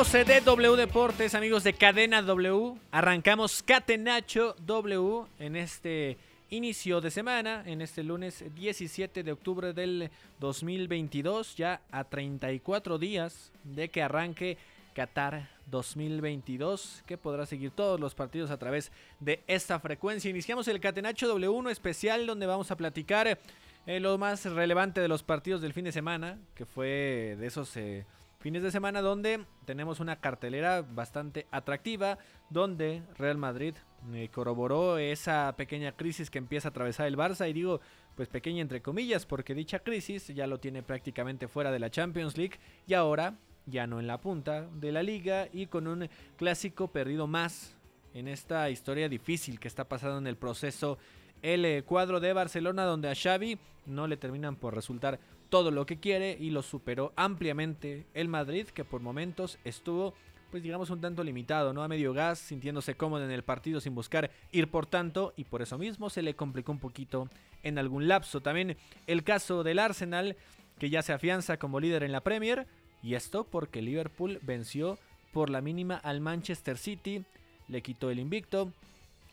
Amigos Deportes, amigos de Cadena W. Arrancamos Catenacho W en este inicio de semana, en este lunes 17 de octubre del 2022, ya a 34 días de que arranque Qatar 2022, que podrá seguir todos los partidos a través de esta frecuencia. Iniciamos el Catenacho W1 especial donde vamos a platicar eh, lo más relevante de los partidos del fin de semana, que fue de esos... eh, Fines de semana donde tenemos una cartelera bastante atractiva, donde Real Madrid eh, corroboró esa pequeña crisis que empieza a atravesar el Barça y digo pues pequeña entre comillas porque dicha crisis ya lo tiene prácticamente fuera de la Champions League y ahora ya no en la punta de la liga y con un clásico perdido más en esta historia difícil que está pasando en el proceso el eh, cuadro de Barcelona donde a Xavi no le terminan por resultar todo lo que quiere y lo superó ampliamente el Madrid que por momentos estuvo pues digamos un tanto limitado, ¿no? A medio gas, sintiéndose cómodo en el partido sin buscar ir por tanto y por eso mismo se le complicó un poquito en algún lapso. También el caso del Arsenal que ya se afianza como líder en la Premier y esto porque Liverpool venció por la mínima al Manchester City, le quitó el invicto,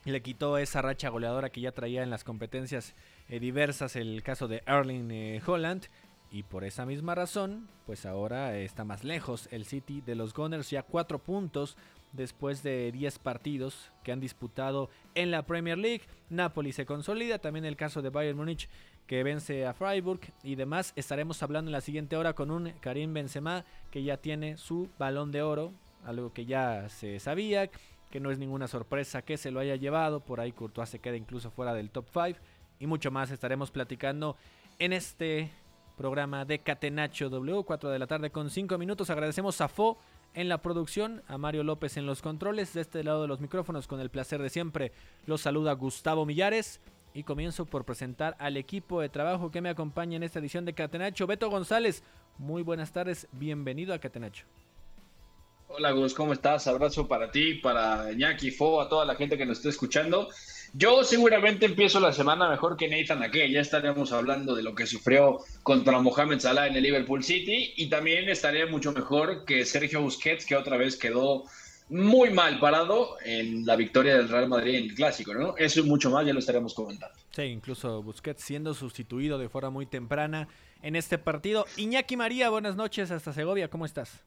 le quitó esa racha goleadora que ya traía en las competencias eh, diversas el caso de Erling eh, Holland y por esa misma razón pues ahora está más lejos el City de los Gunners ya cuatro puntos después de 10 partidos que han disputado en la Premier League. Napoli se consolida también el caso de Bayern Múnich que vence a Freiburg y demás. Estaremos hablando en la siguiente hora con un Karim Benzema que ya tiene su balón de oro algo que ya se sabía que no es ninguna sorpresa que se lo haya llevado, por ahí Courtois se queda incluso fuera del top 5 y mucho más estaremos platicando en este programa de Catenacho W, 4 de la tarde con 5 minutos. Agradecemos a Fo en la producción, a Mario López en los controles, de este lado de los micrófonos con el placer de siempre. Los saluda Gustavo Millares y comienzo por presentar al equipo de trabajo que me acompaña en esta edición de Catenacho. Beto González, muy buenas tardes, bienvenido a Catenacho. Hola Gus, ¿cómo estás? Abrazo para ti, para Iñaki, Fo, a toda la gente que nos está escuchando. Yo seguramente empiezo la semana mejor que Nathan Ake. Ya estaremos hablando de lo que sufrió contra Mohamed Salah en el Liverpool City y también estaré mucho mejor que Sergio Busquets, que otra vez quedó muy mal parado en la victoria del Real Madrid en el Clásico, ¿no? Eso y mucho más ya lo estaremos comentando. Sí, incluso Busquets siendo sustituido de forma muy temprana en este partido. Iñaki María, buenas noches hasta Segovia, ¿cómo estás?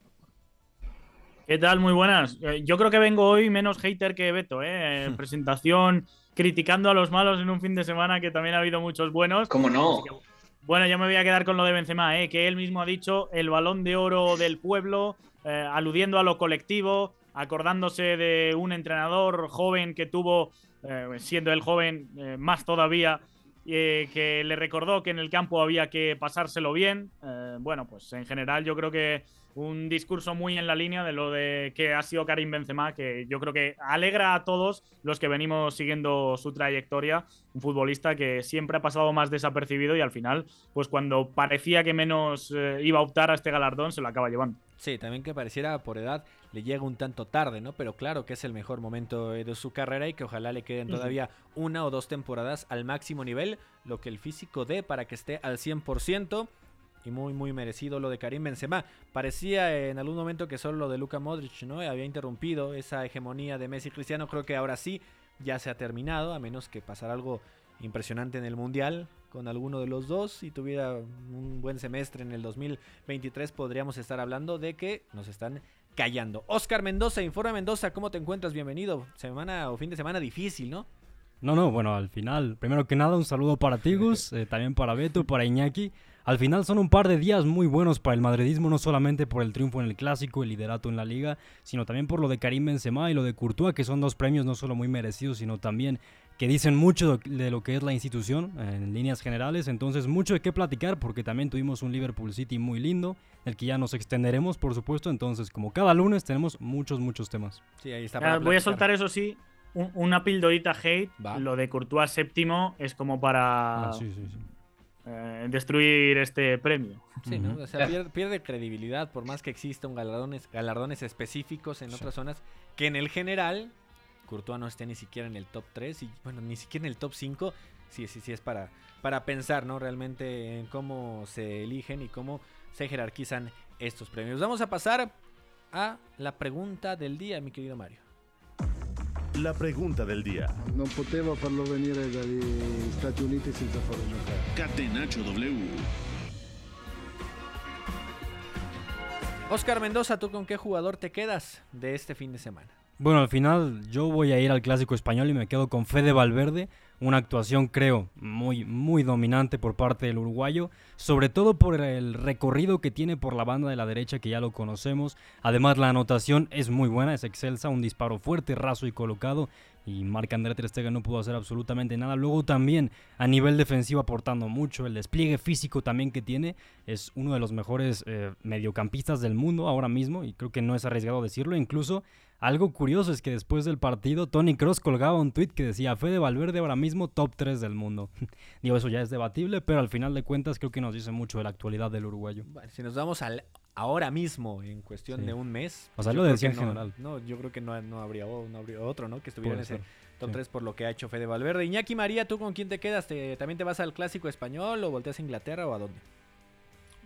¿Qué tal? Muy buenas. Eh, Yo creo que vengo hoy menos hater que Beto, ¿eh? En Presentación, criticando a los malos en un fin de semana que también ha habido muchos buenos. ¿Cómo no? Que, bueno, yo me voy a quedar con lo de Benzema, ¿eh? que él mismo ha dicho el balón de oro del pueblo, eh, aludiendo a lo colectivo, acordándose de un entrenador joven que tuvo, eh, siendo él joven más todavía, eh, que le recordó que en el campo había que pasárselo bien, eh, Eh, bueno, pues en general yo creo que un discurso muy en la línea de lo de que ha sido Karim Benzema, que yo creo que alegra a todos los que venimos siguiendo su trayectoria, un futbolista que siempre ha pasado más desapercibido y al final, pues cuando parecía que menos eh, iba a optar a este galardón, se lo acaba llevando. Sí, también que pareciera por edad le llega un tanto tarde, ¿no? Pero claro que es el mejor momento de su carrera y que ojalá le queden todavía una o dos temporadas al máximo nivel, lo que el físico dé para que esté al 100% y muy muy merecido lo de Karim Benzema. Parecía en algún momento que solo lo de Luka Modric, ¿no? Había interrumpido esa hegemonía de Messi y Cristiano, creo que ahora sí ya se ha terminado, a menos que pasara algo impresionante en el Mundial con alguno de los dos. Si tuviera un buen semestre en el 2023, podríamos estar hablando de que nos están callando. Oscar Mendoza, Informa Mendoza, ¿cómo te encuentras? Bienvenido. Semana o fin de semana difícil, ¿no? No, no, bueno, al final, primero que nada, un saludo para Tigus, eh, también para Beto, para Iñaki. Al final son un par de días muy buenos para el madridismo, no solamente por el triunfo en el clásico, el liderato en la liga, sino también por lo de Karim Benzema y lo de Courtois, que son dos premios no solo muy merecidos, sino también que dicen mucho de lo que es la institución en líneas generales. Entonces, mucho de qué platicar porque también tuvimos un Liverpool City muy lindo, el que ya nos extenderemos, por supuesto. Entonces, como cada lunes, tenemos muchos, muchos temas. Sí, ahí está. voy a soltar eso sí. una pildorita hate. Lo de Courtois séptimo es como para. Ah, eh, destruir este premio. Sí, ¿no? O sea, pierde, credibilidad por más que existan galardones, galardones específicos en otras zonas que en el general Courtois no esté ni siquiera en el top 3 y bueno, ni siquiera en el top 5, sí, sí, sí es para, para pensar, ¿no? Realmente en cómo se eligen y cómo se jerarquizan estos premios. Vamos a pasar a la pregunta del día, mi querido Mario. La pregunta del día. No poteva farlo venire dagli Stati Uniti senza farlo giocare. Catenaccio W. Oscar Mendoza, ¿tú con qué jugador te quedas de este fin de semana? Bueno, al final yo voy a ir al clásico español y me quedo con Fede Valverde, una actuación creo muy muy dominante por parte del uruguayo, sobre todo por el recorrido que tiene por la banda de la derecha que ya lo conocemos. Además la anotación es muy buena, es excelsa, un disparo fuerte, raso y colocado y Marc André Ter Stegen no pudo hacer absolutamente nada. Luego también a nivel defensivo aportando mucho, el despliegue físico también que tiene, es uno de los mejores eh, mediocampistas del mundo ahora mismo y creo que no es arriesgado decirlo, incluso algo curioso es que después del partido, Tony Cross colgaba un tweet que decía: Fede Valverde ahora mismo top 3 del mundo. Digo, eso ya es debatible, pero al final de cuentas creo que nos dice mucho de la actualidad del uruguayo. si nos vamos al ahora mismo, en cuestión de un mes. O sea, lo decía en general. No, yo creo que no, habría, otro, ¿no? Que estuviera en ese top 3 por lo que ha hecho Fede Valverde. Iñaki María, ¿tú con quién te quedas? ¿También te vas al clásico español o volteas a Inglaterra o a dónde?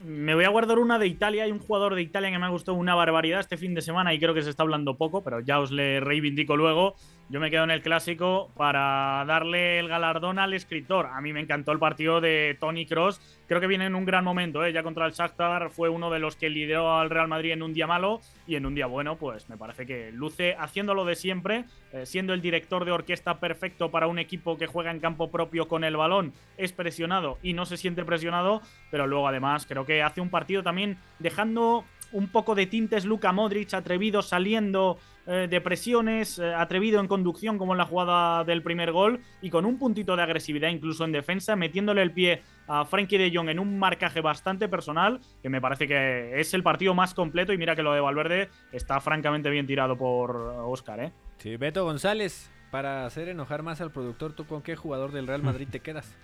Me voy a guardar una de Italia. Hay un jugador de Italia que me ha gustado una barbaridad este fin de semana y creo que se está hablando poco, pero ya os le reivindico luego. Yo me quedo en el clásico para darle el galardón al escritor. A mí me encantó el partido de Tony Cross. Creo que viene en un gran momento. ¿eh? Ya contra el Shakhtar fue uno de los que lideró al Real Madrid en un día malo y en un día bueno, pues me parece que luce haciéndolo de siempre, eh, siendo el director de orquesta perfecto para un equipo que juega en campo propio con el balón, es presionado y no se siente presionado, pero luego además creo que hace un partido también dejando un poco de tintes Luka Modric, atrevido saliendo eh, de presiones, eh, atrevido en conducción como en la jugada del primer gol y con un puntito de agresividad incluso en defensa, metiéndole el pie a Frankie de Jong en un marcaje bastante personal, que me parece que es el partido más completo y mira que lo de Valverde está francamente bien tirado por Oscar. ¿eh? Sí, Beto González, para hacer enojar más al productor, ¿tú con qué jugador del Real Madrid te quedas?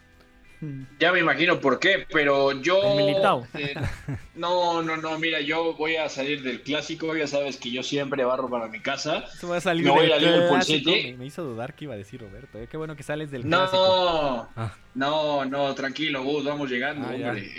Ya me imagino por qué, pero yo. Eh, no, no, no, mira, yo voy a salir del clásico. Ya sabes que yo siempre barro para mi casa. va a salir voy a Me, hizo dudar que iba a decir Roberto. Eh, qué bueno que sales del no, clásico. Ah. No, no, tranquilo, Gus, vamos llegando, ah, hombre.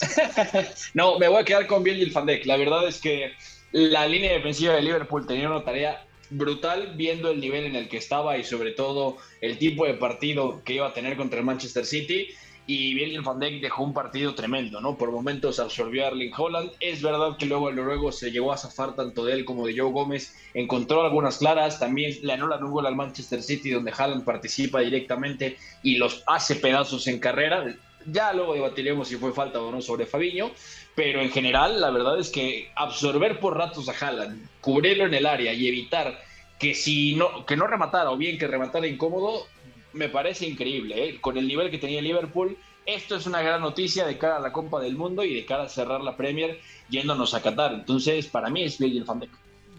no, me voy a quedar con Biel y el Fandek. La verdad es que la línea defensiva de Liverpool tenía una tarea brutal viendo el nivel en el que estaba y sobre todo el tipo de partido que iba a tener contra el Manchester City. Y Virgil van Dijk dejó un partido tremendo, ¿no? Por momentos absorbió a Erling Holland. Es verdad que luego el noruego se llegó a zafar tanto de él como de Joe Gómez. Encontró algunas claras. También le anulan un gol al Manchester City donde Holland participa directamente y los hace pedazos en carrera. Ya luego debatiremos si fue falta o no sobre Fabiño, pero en general la verdad es que absorber por ratos a Haaland, cubrirlo en el área y evitar que si no que no rematara o bien que rematara incómodo, me parece increíble. ¿eh? Con el nivel que tenía Liverpool, esto es una gran noticia de cara a la Copa del Mundo y de cara a cerrar la Premier yéndonos a Qatar. Entonces, para mí es Virgil van Dijk.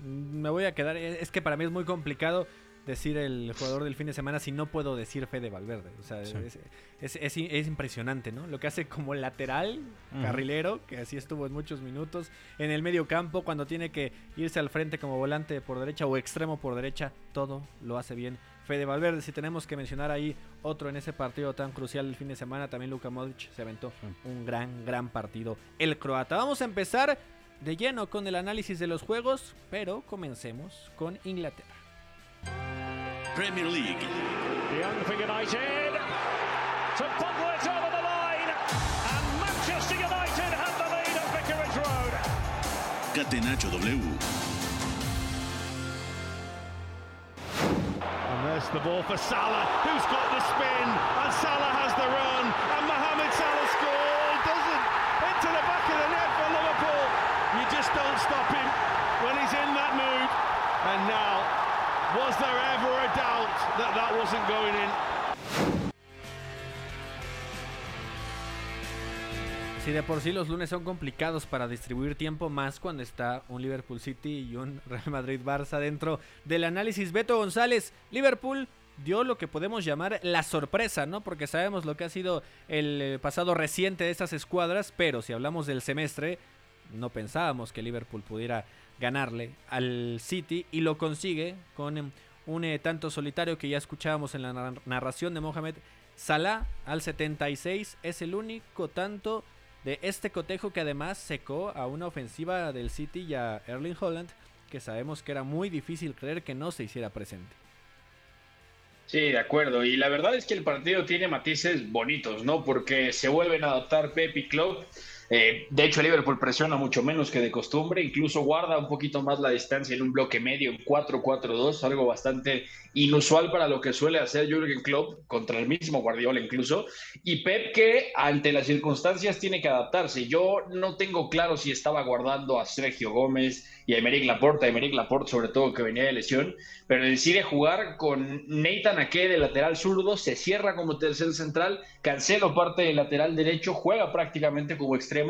Me voy a quedar, es que para mí es muy complicado decir el jugador del fin de semana si no puedo decir Fede Valverde. O sea, Sí. es, es- es- es impresionante, ¿no? Lo que hace como lateral, carrilero, que así estuvo en muchos minutos, en el medio campo, cuando tiene que irse al frente como volante por derecha o extremo por derecha, todo lo hace bien. Fede Valverde, si tenemos que mencionar ahí otro en ese partido tan crucial del fin de semana, también Luka Modric se aventó un gran, gran partido. El croata. Vamos a empezar de lleno con el análisis de los juegos, pero comencemos con Inglaterra. Premier League. Young for United. To bubble it over the line. And Manchester United have the lead at Vicarage Road. Catenacho W. And there's the ball for Salah, who's got the spin, and Salah has the run, and Mohamed Salah scored, doesn't, into the back of the net for Liverpool. You just don't stop him when he's in that mood. And now, was? Si de por sí los lunes son complicados para distribuir tiempo, más cuando está un Liverpool City y un Real Madrid Barça dentro del análisis. Beto González, Liverpool dio lo que podemos llamar la sorpresa, ¿no? Porque sabemos lo que ha sido el eh, pasado reciente de estas escuadras, pero si hablamos del semestre, no pensábamos que Liverpool pudiera ganarle al City y lo consigue con em, un eh, tanto solitario que ya escuchábamos en la nar- narración de Mohamed Salah al 76 es el único tanto de este cotejo que además secó a una ofensiva del City y a Erling Holland que sabemos que era muy difícil creer que no se hiciera presente. Sí, de acuerdo. Y la verdad es que el partido tiene matices bonitos, ¿no? Porque se vuelven a adaptar Pep y Klopp. Eh, de hecho, Liverpool presiona mucho menos que de costumbre, incluso guarda un poquito más la distancia en un bloque medio, en 4-4-2, algo bastante inusual para lo que suele hacer Jürgen Klopp contra el mismo Guardiola incluso. Y Pep que ante las circunstancias tiene que adaptarse. Yo no tengo claro si estaba guardando a Sergio Gómez y a Emerick Laporte, a Emerick Laporte sobre todo que venía de lesión, pero decide jugar con Nathan Ake de lateral zurdo, se cierra como tercer central, Cancelo parte del lateral derecho, juega prácticamente como extremo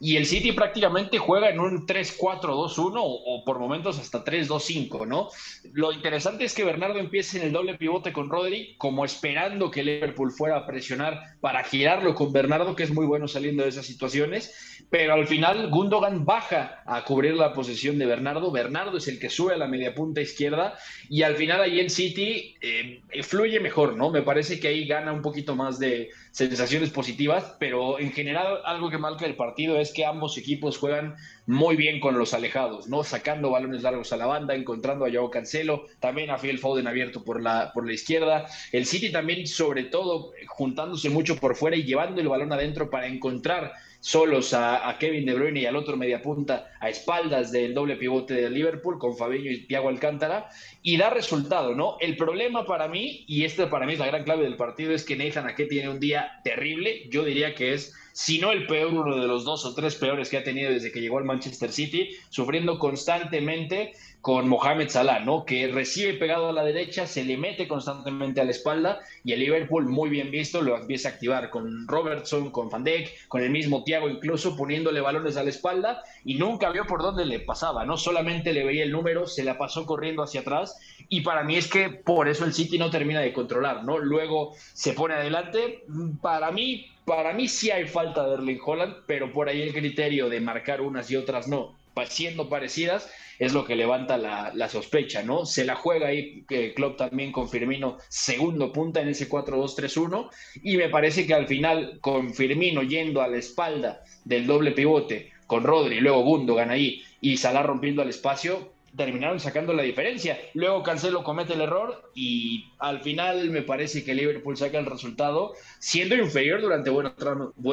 y el City prácticamente juega en un 3-4-2-1 o, o por momentos hasta 3-2-5, ¿no? Lo interesante es que Bernardo empiece en el doble pivote con Rodri, como esperando que Liverpool fuera a presionar para girarlo con Bernardo, que es muy bueno saliendo de esas situaciones, pero al final Gundogan baja a cubrir la posición de Bernardo, Bernardo es el que sube a la media punta izquierda y al final ahí en City eh, fluye mejor, ¿no? Me parece que ahí gana un poquito más de sensaciones positivas, pero en general algo que marca el partido es que ambos equipos juegan muy bien con los alejados, ¿no? Sacando balones largos a la banda, encontrando a Joao Cancelo, también a Phil Foden abierto por la, por la izquierda. El City también, sobre todo, juntándose mucho por fuera y llevando el balón adentro para encontrar solos a, Kevin De Bruyne y al otro mediapunta a espaldas del doble pivote de Liverpool con Fabinho y Thiago Alcántara y da resultado, ¿no? El problema para mí, y esta para mí es la gran clave del partido, es que Nathan Ake tiene un día terrible, yo diría que es si no el peor, uno de los dos o tres peores que ha tenido desde que llegó al Manchester City, sufriendo constantemente con Mohamed Salah, ¿no? Que recibe pegado a la derecha, se le mete constantemente a la espalda y el Liverpool, muy bien visto, lo empieza a activar con Robertson, con Van Dijk, con el mismo Thiago, incluso poniéndole balones a la espalda y nunca vio por dónde le pasaba, ¿no? Solamente le veía el número, se la pasó corriendo hacia atrás y para mí es que por eso el City no termina de controlar, ¿no? Luego se pone adelante, para mí para mí sí hay falta de Erling Holland, pero por ahí el criterio de marcar unas y otras no, siendo parecidas, es lo que levanta la, sospecha, ¿no? Se la juega ahí eh, Klopp también con Firmino, segundo punta en ese 4-2-3-1, y me parece que al final, con Firmino yendo a la espalda del doble pivote, con Rodri, luego Gundogan ahí, y Salah rompiendo al espacio, terminaron sacando la diferencia. Luego Cancelo comete el error y al final me parece que Liverpool saca el resultado siendo inferior durante buen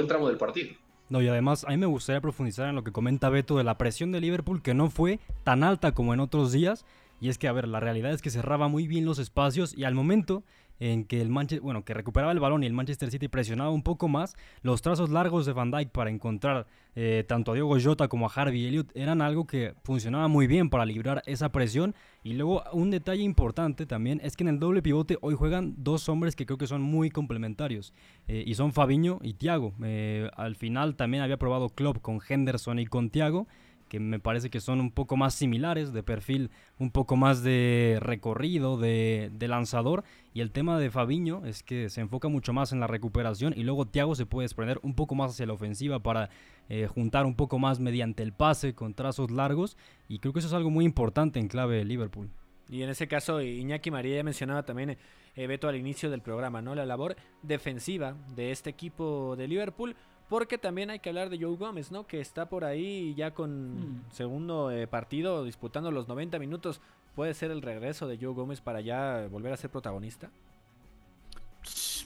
tramo, del partido. No, y además a mí me gustaría profundizar en lo que comenta Beto de la presión de Liverpool que no fue tan alta como en otros días. Y es que, a ver, la realidad es que cerraba muy bien los espacios y al momento en que el Manchester, bueno, que recuperaba el balón y el Manchester City presionaba un poco más, los trazos largos de Van Dijk para encontrar eh, tanto a Diego Jota como a Harvey Elliott eran algo que funcionaba muy bien para librar esa presión. Y luego un detalle importante también es que en el doble pivote hoy juegan dos hombres que creo que son muy complementarios eh, y son Fabiño y Thiago. Eh, al final también había probado Klopp con Henderson y con Thiago me parece que son un poco más similares, de perfil un poco más de recorrido, de, lanzador. Y el tema de Fabiño es que se enfoca mucho más en la recuperación y luego Thiago se puede desprender un poco más hacia la ofensiva para eh, juntar un poco más mediante el pase con trazos largos. Y creo que eso es algo muy importante en clave de Liverpool. Y en ese caso, Iñaki María ya mencionaba también, eh, Beto, al inicio del programa, ¿no? La labor defensiva de este equipo de Liverpool porque también hay que hablar de Joe Gómez, ¿no? Que está por ahí ya con mm. segundo eh, partido disputando los 90 minutos. ¿Puede ser el regreso de Joe Gómez para ya volver a ser protagonista?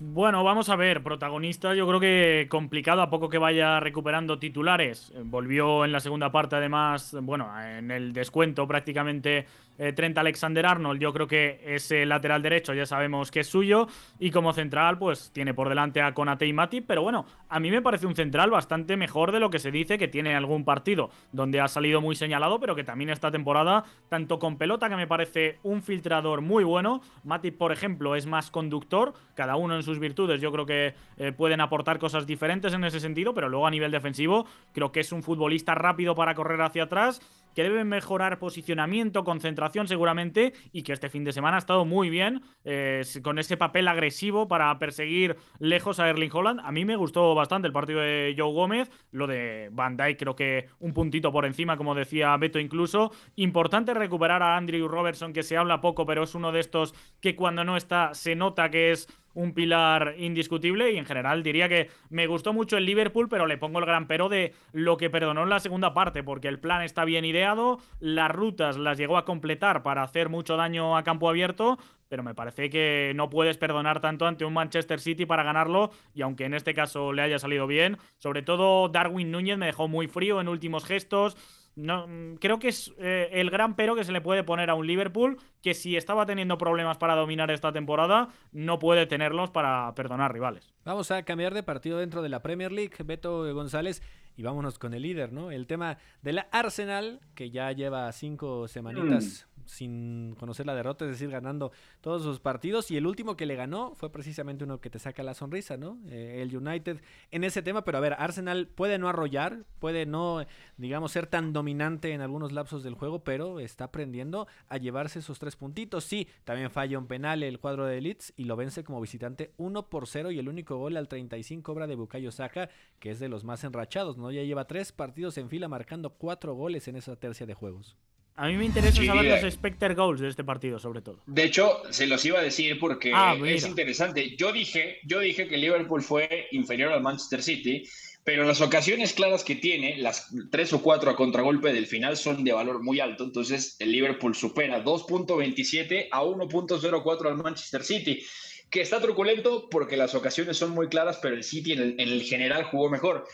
Bueno, vamos a ver, protagonista yo creo que complicado a poco que vaya recuperando titulares. Volvió en la segunda parte además, bueno, en el descuento prácticamente eh, Trent Alexander Arnold, yo creo que ese lateral derecho ya sabemos que es suyo. Y como central, pues tiene por delante a Konate y Mati. Pero bueno, a mí me parece un central bastante mejor de lo que se dice que tiene algún partido donde ha salido muy señalado, pero que también esta temporada, tanto con pelota, que me parece un filtrador muy bueno. Mati, por ejemplo, es más conductor, cada uno en sus virtudes. Yo creo que eh, pueden aportar cosas diferentes en ese sentido, pero luego a nivel defensivo, creo que es un futbolista rápido para correr hacia atrás que debe mejorar posicionamiento, concentración seguramente, y que este fin de semana ha estado muy bien eh, con ese papel agresivo para perseguir lejos a Erling Holland. A mí me gustó bastante el partido de Joe Gómez, lo de Van Dijk creo que un puntito por encima, como decía Beto incluso. Importante recuperar a Andrew Robertson, que se habla poco, pero es uno de estos que cuando no está se nota que es un pilar indiscutible y en general diría que me gustó mucho el Liverpool, pero le pongo el gran pero de lo que perdonó en la segunda parte, porque el plan está bien ideado, las rutas las llegó a completar para hacer mucho daño a campo abierto, pero me parece que no puedes perdonar tanto ante un Manchester City para ganarlo y aunque en este caso le haya salido bien, sobre todo Darwin Núñez me dejó muy frío en últimos gestos, no, mm, creo que es eh, el gran pero que se le puede poner a un Liverpool que si estaba teniendo problemas para dominar esta temporada, no puede tenerlos para perdonar rivales. Vamos a cambiar de partido dentro de la Premier League, Beto González, y vámonos con el líder, ¿no? El tema de la Arsenal, que ya lleva cinco semanitas sin conocer la derrota, es decir, ganando todos sus partidos. Y el último que le ganó fue precisamente uno que te saca la sonrisa, ¿no? Eh, el United en ese tema, pero a ver, Arsenal puede no arrollar, puede no, digamos, ser tan dominante en algunos lapsos del juego, pero está aprendiendo a llevarse esos tres puntitos. Sí, también falla un penal el cuadro de Leeds y lo vence como visitante 1 por 0 y el único gol al 35 obra de Bukayo Saka, que es de los más enrachados, ¿no? Ya lleva tres partidos en fila marcando cuatro goles en esa tercia de juegos. A mí me interesa saber los Specter Goals de este partido, sobre todo. De hecho, se los iba a decir porque ah, es interesante. Yo dije, yo dije que Liverpool fue inferior al Manchester City, pero las ocasiones claras que tiene, las tres o cuatro a contragolpe del final, son de valor muy alto. Entonces, el Liverpool supera 2.27 a 1.04 al Manchester City que está truculento porque las ocasiones son muy claras, pero el City en el, general jugó mejor.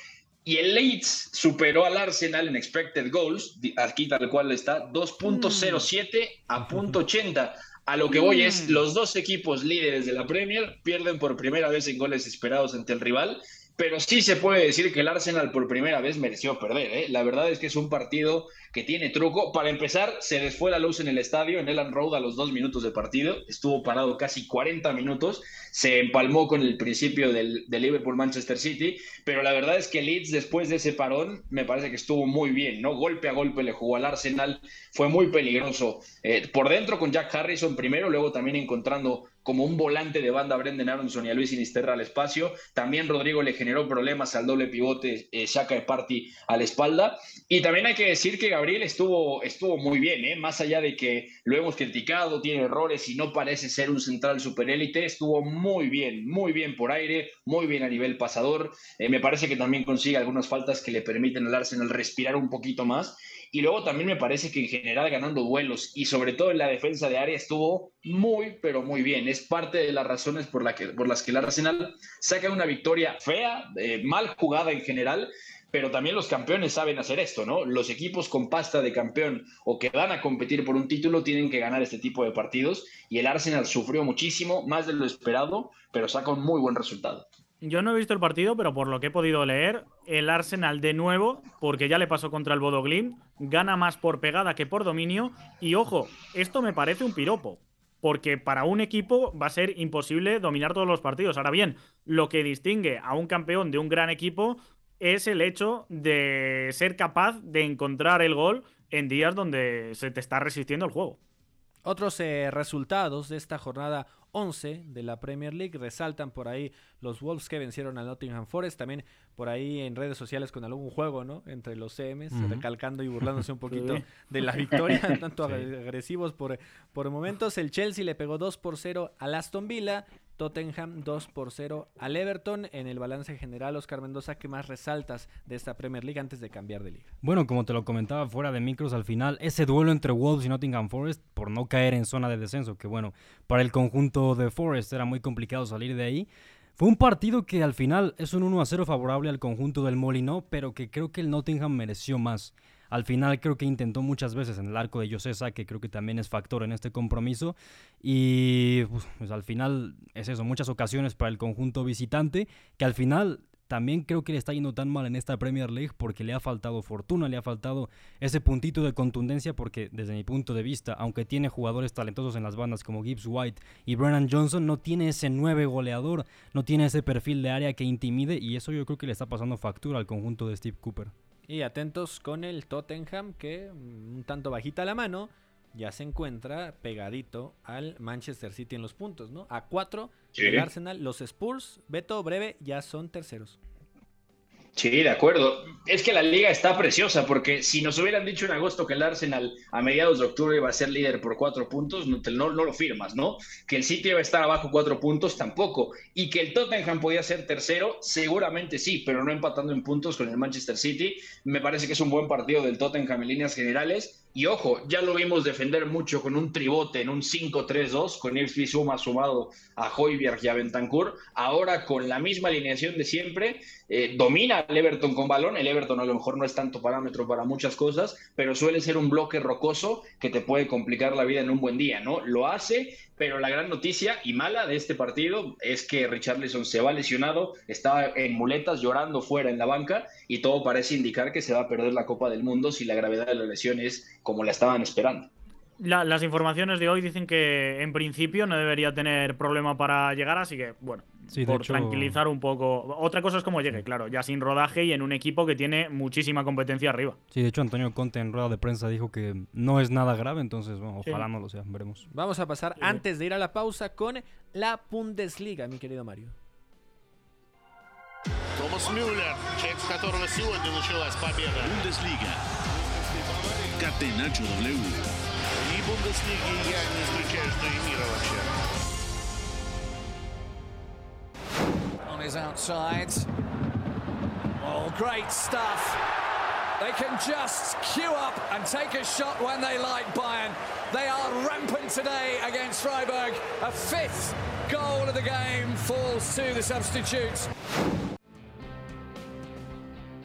Y el Leeds superó al Arsenal en expected goals, aquí tal cual está, 2.07 a .80. A lo que voy es, mm. los dos equipos líderes de la Premier pierden por primera vez en goles esperados ante el rival pero sí se puede decir que el Arsenal por primera vez mereció perder. ¿eh? La verdad es que es un partido que tiene truco. Para empezar, se les fue la luz en el estadio, en Elland Road, a los dos minutos de partido. Estuvo parado casi 40 minutos. Se empalmó con el principio del, Liverpool-Manchester City. Pero la verdad es que Leeds, después de ese parón, me parece que estuvo muy bien. ¿no? Golpe a golpe le jugó al Arsenal. Fue muy peligroso. Eh, por dentro con Jack Harrison primero, luego también encontrando como un volante de banda Brendan Aronson y a Luis Sinisterra al espacio. También Rodrigo le generó problemas al doble pivote eh, Shaka de Party a la espalda. Y también hay que decir que Gabriel estuvo, estuvo muy bien, ¿eh? más allá de que lo hemos criticado, tiene errores y no parece ser un central superélite, estuvo muy bien, muy bien por aire, muy bien a nivel pasador. Eh, me parece que también consigue algunas faltas que le permiten al Arsenal respirar un poquito más. Y luego también me parece que en general ganando duelos y sobre todo en la defensa de área estuvo muy, pero muy bien. Es parte de las razones por, la que, por las que el Arsenal saca una victoria fea, eh, mal jugada en general, pero también los campeones saben hacer esto, ¿no? Los equipos con pasta de campeón o que van a competir por un título tienen que ganar este tipo de partidos y el Arsenal sufrió muchísimo, más de lo esperado, pero saca un muy buen resultado. Yo no he visto el partido, pero por lo que he podido leer, el Arsenal de nuevo, porque ya le pasó contra el Bodo Glimt, gana más por pegada que por dominio. Y ojo, esto me parece un piropo, porque para un equipo va a ser imposible dominar todos los partidos. Ahora bien, lo que distingue a un campeón de un gran equipo es el hecho de ser capaz de encontrar el gol en días donde se te está resistiendo el juego. Otros eh, resultados de esta jornada 11 de la Premier League resaltan por ahí los Wolves que vencieron al Nottingham Forest, también por ahí en redes sociales con algún juego, ¿no? Entre los CMs, recalcando y burlándose un poquito de la victoria, tanto agresivos por, por momentos. El Chelsea le pegó 2 por 0 al Aston Villa, Tottenham 2 por 0 al Everton. En el balance general, Oscar Mendoza, ¿qué más resaltas de esta Premier League antes de cambiar de liga? Bueno, como te lo comentaba fuera de micros, al final ese duelo entre Wolves y Nottingham Forest, por no caer en zona de descenso, que bueno, para el conjunto de Forest era muy complicado salir de ahí. Fue un partido que al final es un 1 a 0 favorable al conjunto del Molino, pero que creo que el Nottingham mereció más. Al final creo que intentó muchas veces en el arco de Josesa, que creo que también es factor en este compromiso. Y pues, al final es eso, muchas ocasiones para el conjunto visitante, que al final también creo que le está yendo tan mal en esta Premier League porque le ha faltado fortuna, le ha faltado ese puntito de contundencia porque desde mi punto de vista, aunque tiene jugadores talentosos en las bandas como Gibbs White y Brennan Johnson, no tiene ese nueve goleador, no tiene ese perfil de área que intimide y eso yo creo que le está pasando factura al conjunto de Steve Cooper. Y atentos con el Tottenham que mm, un tanto bajita la mano ya se encuentra pegadito al Manchester City en los puntos, ¿no? A cuatro el Arsenal, los Spurs, Beto breve, ya son terceros. Sí, de acuerdo. Es que la liga está preciosa porque si nos hubieran dicho en agosto que el Arsenal a mediados de octubre iba a ser líder por cuatro puntos, no, no, lo firmas, ¿no? Que el City iba a estar abajo cuatro puntos, tampoco. Y que el Tottenham podía ser tercero, seguramente sí, pero no empatando en puntos con el Manchester City. Me parece que es un buen partido del Tottenham en líneas generales. Y ojo, ya lo vimos defender mucho con un tribote en un 5-3-2, con Ipswich Suma sumado a Hoiberg y a Bentancur. Ahora con la misma alineación de siempre, eh, domina el Everton con balón. El Everton a lo mejor no es tanto parámetro para muchas cosas, pero suele ser un bloque rocoso que te puede complicar la vida en un buen día, ¿no? Lo hace pero la gran noticia y mala de este partido es que Richarlison se va lesionado, está en muletas llorando fuera en la banca y todo parece indicar que se va a perder la Copa del Mundo si la gravedad de la lesión es como la estaban esperando las informaciones de hoy dicen que en principio no debería tener problema para llegar, así que bueno, por tranquilizar un poco. Otra cosa es cómo llegue, claro, ya sin rodaje y en un equipo que tiene muchísima competencia arriba. Sí, de hecho Antonio Conte en rueda de prensa dijo que no es nada grave, entonces bueno, ojalá no lo sea, veremos. Vamos a pasar antes de ir a la pausa con la Bundesliga, mi querido Mario. Thomas Müller, Bundesliga. Catenacho W. Бундеслиги я не исключаю, что и мира вообще. On his outside. Oh, great stuff. They can just queue up and take a shot when they like Bayern. They are rampant today against Freiburg. A fifth goal of the game falls to the substitutes.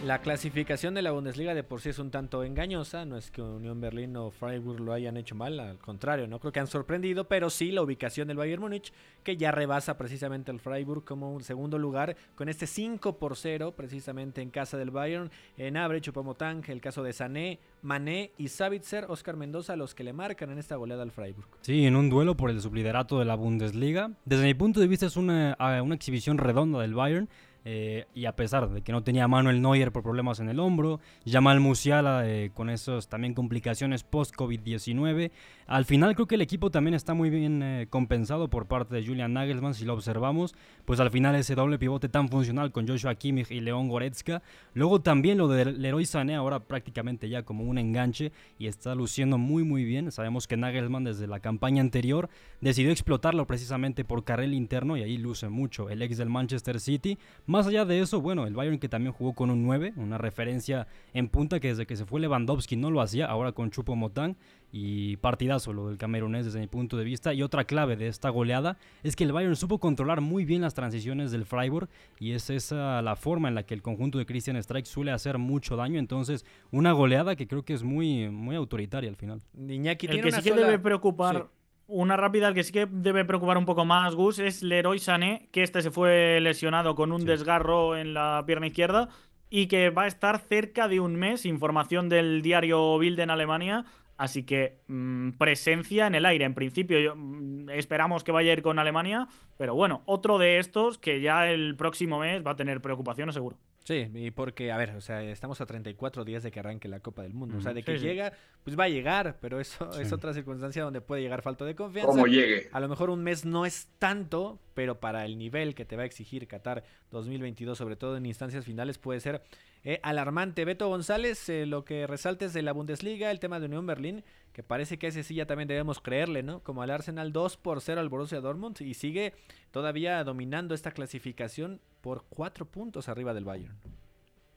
La clasificación de la Bundesliga de por sí es un tanto engañosa, no es que Unión Berlín o Freiburg lo hayan hecho mal, al contrario, no creo que han sorprendido, pero sí la ubicación del Bayern Múnich, que ya rebasa precisamente al Freiburg como un segundo lugar, con este 5 por 0, precisamente en casa del Bayern, en Abre, Chupamotang, el caso de Sané, Mané y Savitzer, Oscar Mendoza, los que le marcan en esta goleada al Freiburg. Sí, en un duelo por el subliderato de la Bundesliga. Desde mi punto de vista es una, una exhibición redonda del Bayern, eh, y a pesar de que no tenía mano el Neuer por problemas en el hombro, Jamal Musiala eh, con esas también complicaciones post-COVID-19, al final creo que el equipo también está muy bien eh, compensado por parte de Julian Nagelsmann, si lo observamos, pues al final ese doble pivote tan funcional con Joshua Kimmich y León Goretzka, luego también lo de Leroy Sané ahora prácticamente ya como un enganche y está luciendo muy muy bien, sabemos que Nagelsmann desde la campaña anterior decidió explotarlo precisamente por carril interno y ahí luce mucho el ex del Manchester City, Más allá de eso, bueno, el Bayern que también jugó con un 9, una referencia en punta que desde que se fue Lewandowski no lo hacía, ahora con Chupo Motán y partidazo lo del camerunés desde mi punto de vista. Y otra clave de esta goleada es que el Bayern supo controlar muy bien las transiciones del Freiburg y es esa la forma en la que el conjunto de Christian Strike suele hacer mucho daño. Entonces, una goleada que creo que es muy, muy autoritaria al final. Iñaki El que una sí que debe preocupar, Sí. una rápida, el que sí que debe preocupar un poco más, Gus, es Leroy Sané, que este se fue lesionado con un desgarro en la pierna izquierda y que va a estar cerca de un mes, información del diario Bild en Alemania. Así que mm, presencia en el aire. En principio yo, mm, esperamos que vaya a ir con Alemania, pero bueno, otro de estos que ya el próximo mes va a tener preocupaciones seguro. Sí, y porque, a ver, o sea, estamos a 34 días de que arranque la Copa del Mundo. O sea, de que Sí, llega, pues va a llegar, pero eso es otra circunstancia donde puede llegar falta de confianza. Como llegue. A lo mejor un mes no es tanto, pero para el nivel que te va a exigir Qatar 2022, sobre todo en instancias finales, puede ser eh, alarmante. Beto González, eh, lo que resaltes de la Bundesliga, el tema de Unión Berlín, que parece que ese sí ya también debemos creerle, ¿no? Como al Arsenal 2 por 0 al Borussia Dortmund y sigue todavía dominando esta clasificación por 4 puntos arriba del Bayern.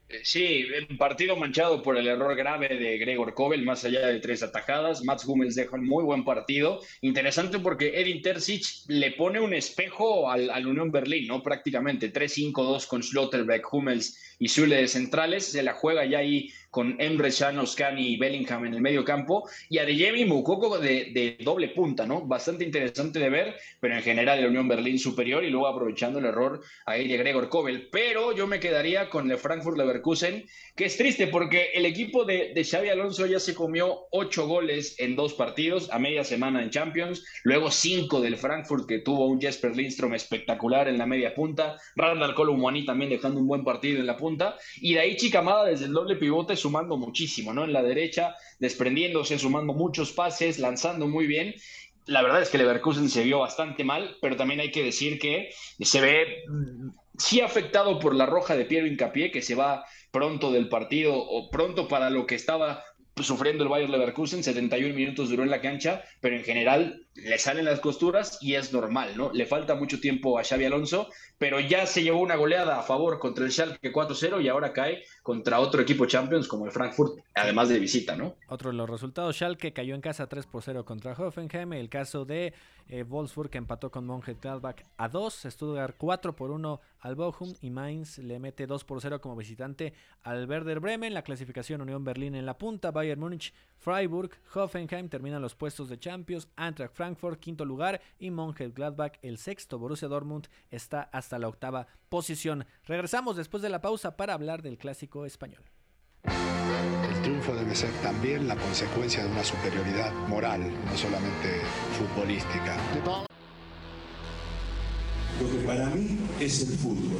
Eh, Sí, un partido manchado por el error grave de Gregor Kobel, más allá de tres atajadas. Mats Hummels deja un muy buen partido. Interesante porque Edin Terzic le pone un espejo al, al Unión Berlín, ¿no? Prácticamente 3-5-2 con Schlotterbeck, Hummels y Zule de centrales. Se la juega ya ahí con Emre Can, Oskani y Bellingham en el medio campo. Y Adeyemi Mukoko de, de doble punta, ¿no? Bastante interesante de ver, pero en general el Unión Berlín superior y luego aprovechando el error ahí de Gregor Kobel. Pero yo me quedaría con el Frankfurt Leverkusen, que es triste porque el equipo de, de Xavi Alonso ya se comió ocho goles en dos partidos a media semana en Champions, luego cinco del Frankfurt que tuvo un Jesper Lindstrom espectacular en la media punta, Randall Colomwani también dejando un buen partido en la punta, y de ahí Chicamada desde el doble pivote sumando muchísimo, ¿no? En la derecha, desprendiéndose, sumando muchos pases, lanzando muy bien. La verdad es que Leverkusen se vio bastante mal, pero también hay que decir que se ve mm, sí afectado por la roja de Piero Incapié, que se va pronto del partido o pronto para lo que estaba sufriendo el Bayer Leverkusen, 71 minutos duró en la cancha, pero en general le salen las costuras y es normal, ¿no? Le falta mucho tiempo a Xavi Alonso, pero ya se llevó una goleada a favor contra el Schalke 4-0 y ahora cae contra otro equipo Champions como el Frankfurt, además de visita, ¿no? Otro de los resultados, Schalke cayó en casa 3 por 0 contra Hoffenheim. El caso de eh, Wolfsburg que empató con Mönchengladbach a 2. Stuttgart 4 por 1 al Bochum y Mainz le mete 2 por 0 como visitante al Werder Bremen. La clasificación Unión Berlín en la punta, Bayern Múnich, Freiburg, Hoffenheim terminan los puestos de Champions, Eintracht Frankfurt quinto lugar y Mönchengladbach el sexto. Borussia Dortmund está hasta la octava posición. Regresamos después de la pausa para hablar del clásico español. El triunfo debe ser también la consecuencia de una superioridad moral, no solamente futbolística. Lo que para mí es el fútbol.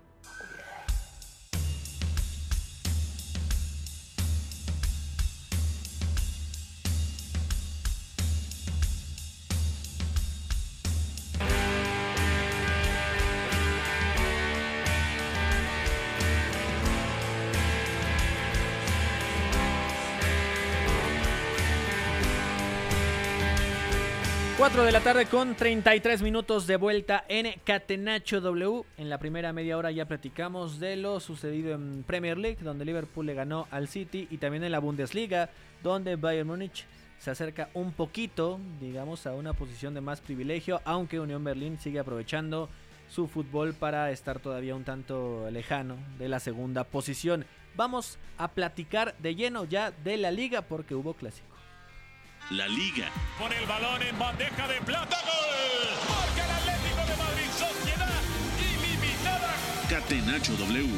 Cuatro de la tarde con 33 minutos de vuelta en Catenacho W. En la primera media hora ya platicamos de lo sucedido en Premier League, donde Liverpool le ganó al City, y también en la Bundesliga, donde Bayern Múnich se acerca un poquito, digamos, a una posición de más privilegio, aunque Unión Berlín sigue aprovechando su fútbol para estar todavía un tanto lejano de la segunda posición. Vamos a platicar de lleno ya de la liga porque hubo clásico. La Liga. Pone el balón en bandeja de plata. ¡Gol! Marca el Atlético de Madrid. Sociedad ilimitada. Catenacho W.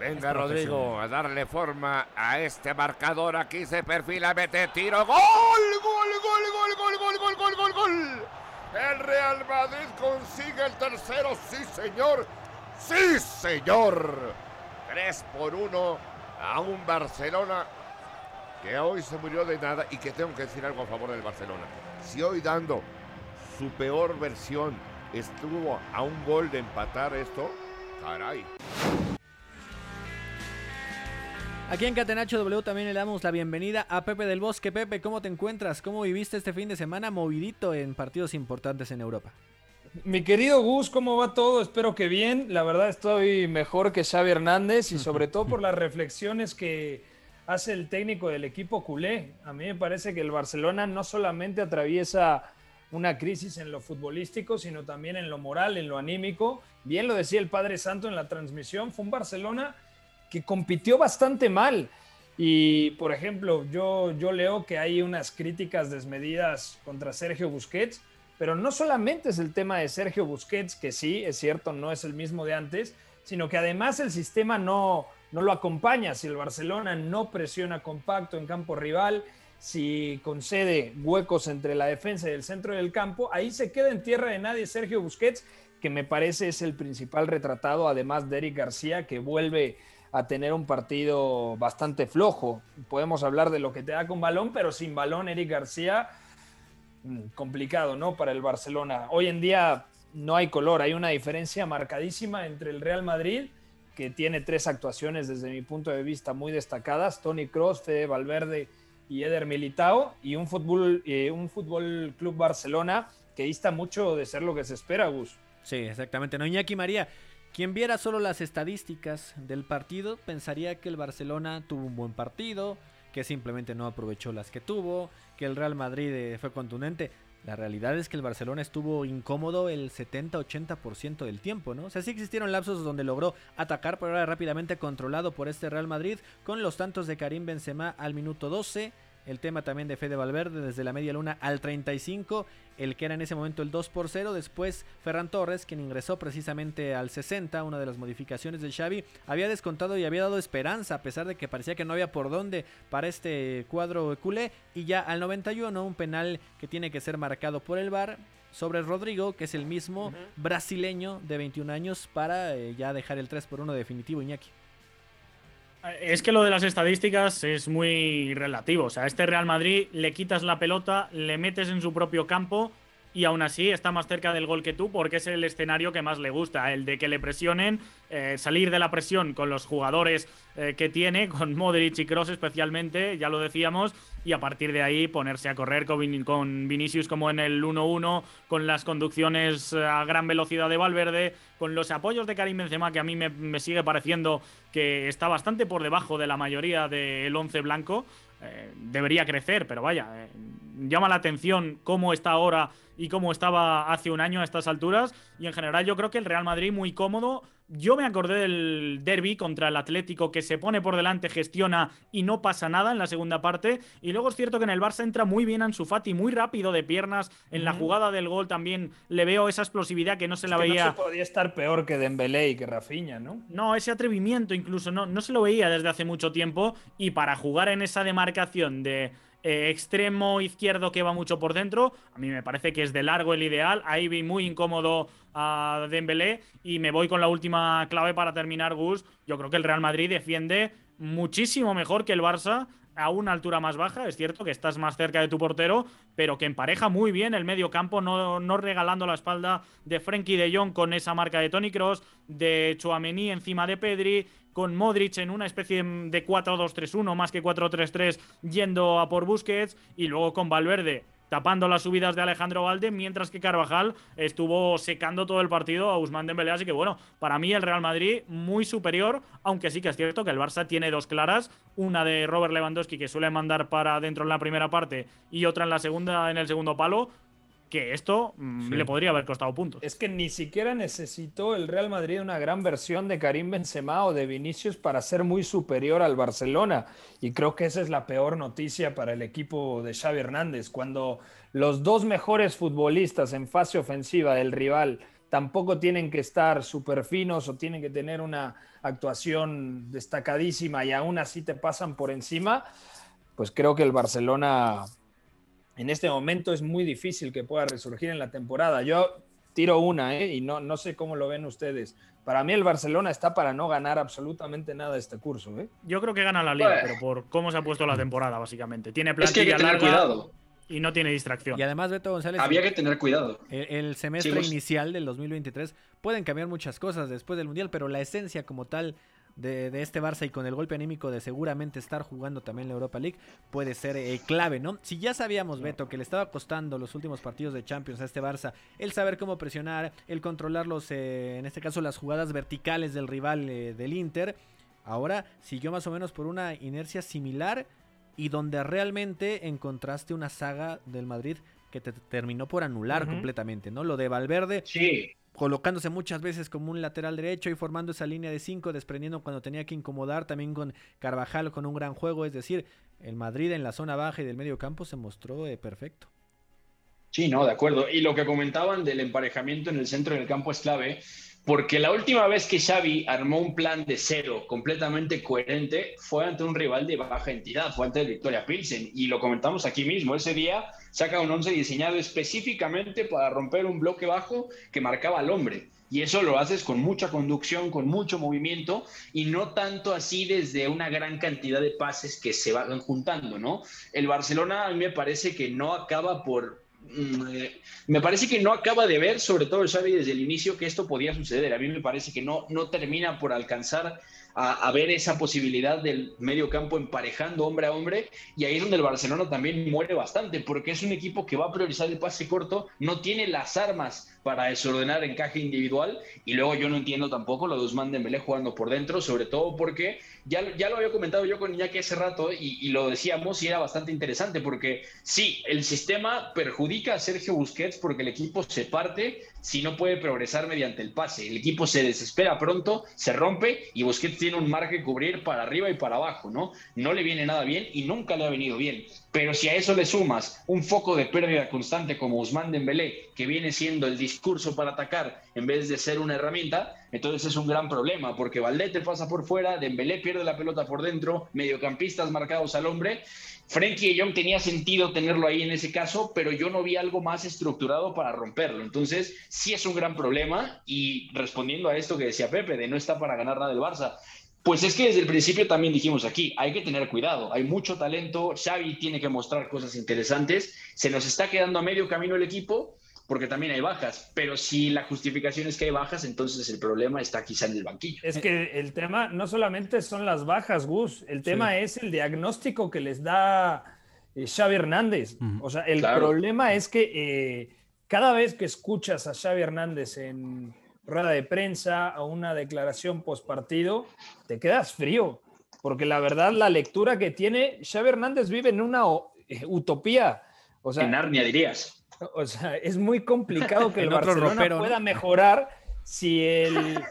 Venga Rodrigo a darle forma a este marcador. Aquí se perfila, mete tiro. ¡Gol! ¡Gol, gol, gol, gol, gol, gol, gol, gol, gol! El Real Madrid consigue el tercero. Sí, señor. Sí, señor. 3 por 1 a un Barcelona que hoy se murió de nada y que tengo que decir algo a favor del Barcelona. Si hoy dando su peor versión estuvo a un gol de empatar esto, caray. Aquí en Catenacho W también le damos la bienvenida a Pepe del Bosque. Pepe, ¿cómo te encuentras? ¿Cómo viviste este fin de semana movidito en partidos importantes en Europa? Mi querido Gus, ¿cómo va todo? Espero que bien. La verdad estoy mejor que Xavi Hernández y sobre todo por las reflexiones que hace el técnico del equipo culé. A mí me parece que el Barcelona no solamente atraviesa una crisis en lo futbolístico, sino también en lo moral, en lo anímico. Bien lo decía el Padre Santo en la transmisión, fue un Barcelona que compitió bastante mal. Y, por ejemplo, yo, yo leo que hay unas críticas desmedidas contra Sergio Busquets, pero no solamente es el tema de Sergio Busquets, que sí, es cierto, no es el mismo de antes, sino que además el sistema no, no lo acompaña. Si el Barcelona no presiona compacto en campo rival, si concede huecos entre la defensa y el centro del campo, ahí se queda en tierra de nadie Sergio Busquets, que me parece es el principal retratado, además de Eric García, que vuelve a tener un partido bastante flojo. Podemos hablar de lo que te da con balón, pero sin balón, Eric García, complicado, ¿no? Para el Barcelona. Hoy en día no hay color, hay una diferencia marcadísima entre el Real Madrid, que tiene tres actuaciones desde mi punto de vista muy destacadas, Tony Kroos, Fede Valverde y Eder Militao, y un fútbol, eh, un fútbol Club Barcelona que dista mucho de ser lo que se espera, Gus. Sí, exactamente. No, Iñaki María, quien viera solo las estadísticas del partido pensaría que el Barcelona tuvo un buen partido, que simplemente no aprovechó las que tuvo, que el Real Madrid eh, fue contundente. La realidad es que el Barcelona estuvo incómodo el 70-80% del tiempo, ¿no? O sea, sí existieron lapsos donde logró atacar, pero era rápidamente controlado por este Real Madrid con los tantos de Karim Benzema al minuto 12, el tema también de Fede Valverde desde la media luna al 35. El que era en ese momento el 2 por 0. Después Ferran Torres, quien ingresó precisamente al 60, una de las modificaciones del Xavi, había descontado y había dado esperanza, a pesar de que parecía que no había por dónde para este cuadro culé. Y ya al 91, un penal que tiene que ser marcado por el VAR sobre Rodrigo, que es el mismo brasileño de 21 años, para eh, ya dejar el 3 por 1 definitivo, Iñaki. Es que lo de las estadísticas es muy relativo. O sea, a este Real Madrid le quitas la pelota, le metes en su propio campo y aún así está más cerca del gol que tú porque es el escenario que más le gusta, el de que le presionen, eh, salir de la presión con los jugadores eh, que tiene, con Modric y Kroos especialmente, ya lo decíamos, y a partir de ahí ponerse a correr con, con Vinicius como en el 1-1, con las conducciones eh, a gran velocidad de Valverde, con los apoyos de Karim Benzema que a mí me, sigue pareciendo que está bastante por debajo de la mayoría del once blanco. debería crecer, pero vaya, llama la atención cómo está ahora y cómo estaba hace un año a estas alturas. Y en general yo creo que el Real Madrid muy cómodo. Yo me acordé del derby contra el Atlético que se pone por delante, gestiona y no pasa nada en la segunda parte. Y luego es cierto que en el Barça entra muy bien Ansu Fati, muy rápido de piernas. En la jugada del gol también le veo esa explosividad que no se la veía. No se podía estar peor que Dembélé y que Rafinha, ¿no? No, ese atrevimiento incluso no, no se lo veía desde hace mucho tiempo. Y para jugar en esa demarcación de eh, extremo izquierdo que va mucho por dentro. A mí me parece que es de largo el ideal. Ahí vi muy incómodo a Dembélé y me voy con la última clave para terminar, Gus. Yo creo que el Real Madrid defiende muchísimo mejor que el Barça a una altura más baja. Es cierto que estás más cerca de tu portero, pero que empareja muy bien el medio campo, no, no regalando la espalda de Frenkie de Jong con esa marca de Tony Cross, de Chouameni encima de Pedri, con Modric en una especie de 4-2-3-1 más que 4-3-3 yendo a por Busquets y luego con Valverde tapando las subidas de Alejandro Valde, mientras que Carvajal estuvo secando todo el partido a Usman Dembélé, así que bueno, para mí el Real Madrid muy superior, aunque sí que es cierto que el Barça tiene dos claras, una de Robert Lewandowski que suele mandar para dentro en la primera parte y otra en la segunda en el segundo palo, que esto mm, le podría haber costado puntos. Es que ni siquiera necesitó el Real Madrid una gran versión de Karim Benzema o de Vinicius para ser muy superior al Barcelona. Y creo que esa es la peor noticia para el equipo de Xavi Hernández. Cuando los dos mejores futbolistas en fase ofensiva del rival tampoco tienen que estar súper finos o tienen que tener una actuación destacadísima y aún así te pasan por encima, pues creo que el Barcelona en este momento es muy difícil que pueda resurgir en la temporada. Yo tiro una, ¿eh? y no, no sé cómo lo ven ustedes. Para mí el Barcelona está para no ganar absolutamente nada este curso. ¿eh? Yo creo que gana la liga, pero por cómo se ha puesto la temporada, básicamente. Tiene plantilla es que hay que tener larga cuidado. y no tiene distracción. Y además, Beto González. Había que tener cuidado. El, el semestre inicial del 2023 pueden cambiar muchas cosas después del Mundial, pero la esencia como tal de, de este Barça y con el golpe anímico de seguramente estar jugando también la Europa League puede ser eh, clave, ¿no? Si ya sabíamos, Beto, que le estaba costando los últimos partidos de Champions a este Barça, el saber cómo presionar, el controlar los, eh, en este caso, las jugadas verticales del rival eh, del Inter, ahora siguió más o menos por una inercia similar y donde realmente encontraste una saga del Madrid que te terminó por anular completamente, ¿no? Lo de Valverde, Sí. Colocándose muchas veces como un lateral derecho y formando esa línea de 5, desprendiendo cuando tenía que incomodar, también con Carvajal con un gran juego, es decir, el Madrid en la zona baja y del medio campo se mostró eh, perfecto. Sí, no, de acuerdo. Y lo que comentaban del emparejamiento en el centro del campo es clave, porque la última vez que Xavi armó un plan de cero completamente coherente fue ante un rival de baja entidad, fue ante el Victoria Pilsen. Y lo comentamos aquí mismo, ese día saca un once diseñado específicamente para romper un bloque bajo que marcaba al hombre. Y eso lo haces con mucha conducción, con mucho movimiento y no tanto así desde una gran cantidad de pases que se van juntando, ¿no? El Barcelona a mí me parece que no acaba por, me parece que no acaba de ver, sobre todo el Xavi desde el inicio, que esto podía suceder. A mí me parece que no, no termina por alcanzar a, a ver esa posibilidad del medio campo emparejando hombre a hombre. Y ahí es donde el Barcelona también muere bastante, porque es un equipo que va a priorizar el pase corto, no tiene las armas para desordenar encaje individual. Y luego yo no entiendo tampoco lo de Usman Dembélé jugando por dentro, sobre todo porque ya, ya lo había comentado yo con Iñaki hace rato y, lo decíamos y era bastante interesante, porque sí, el sistema perjudica a Sergio Busquets porque el equipo se parte si no puede progresar mediante el pase. El equipo se desespera pronto, se rompe y Busquets tiene un mar que cubrir para arriba y para abajo, ¿no? No le viene nada bien y nunca le ha venido bien. Pero si a eso le sumas un foco de pérdida constante como Usman Dembélé, que viene siendo el discurso para atacar en vez de ser una herramienta, entonces es un gran problema, porque Valdete pasa por fuera, Dembélé pierde la pelota por dentro, mediocampistas marcados al hombre. Frenkie de Jong tenía sentido tenerlo ahí en ese caso, pero yo no vi algo más estructurado para romperlo. Entonces, sí es un gran problema. Y respondiendo a esto que decía Pepe, de no está para ganar nada el Barça, pues es que desde el principio también dijimos aquí, hay que tener cuidado, hay mucho talento, Xavi tiene que mostrar cosas interesantes, se nos está quedando a medio camino el equipo porque también hay bajas, pero si la justificación es que hay bajas, entonces el problema está quizá en el banquillo. Es que el tema no solamente son las bajas, Gus, el tema es el diagnóstico que les da eh, Xavi Hernández. O sea, el Claro. problema es que eh, cada vez que escuchas a Xavi Hernández en rueda de prensa o una declaración post partido, te quedas frío, porque la verdad la lectura que tiene Xavi Hernández vive en una eh, utopía. O sea, en Narnia dirías. o sea, es muy complicado que el Barcelona ropero, ¿no? pueda mejorar si el,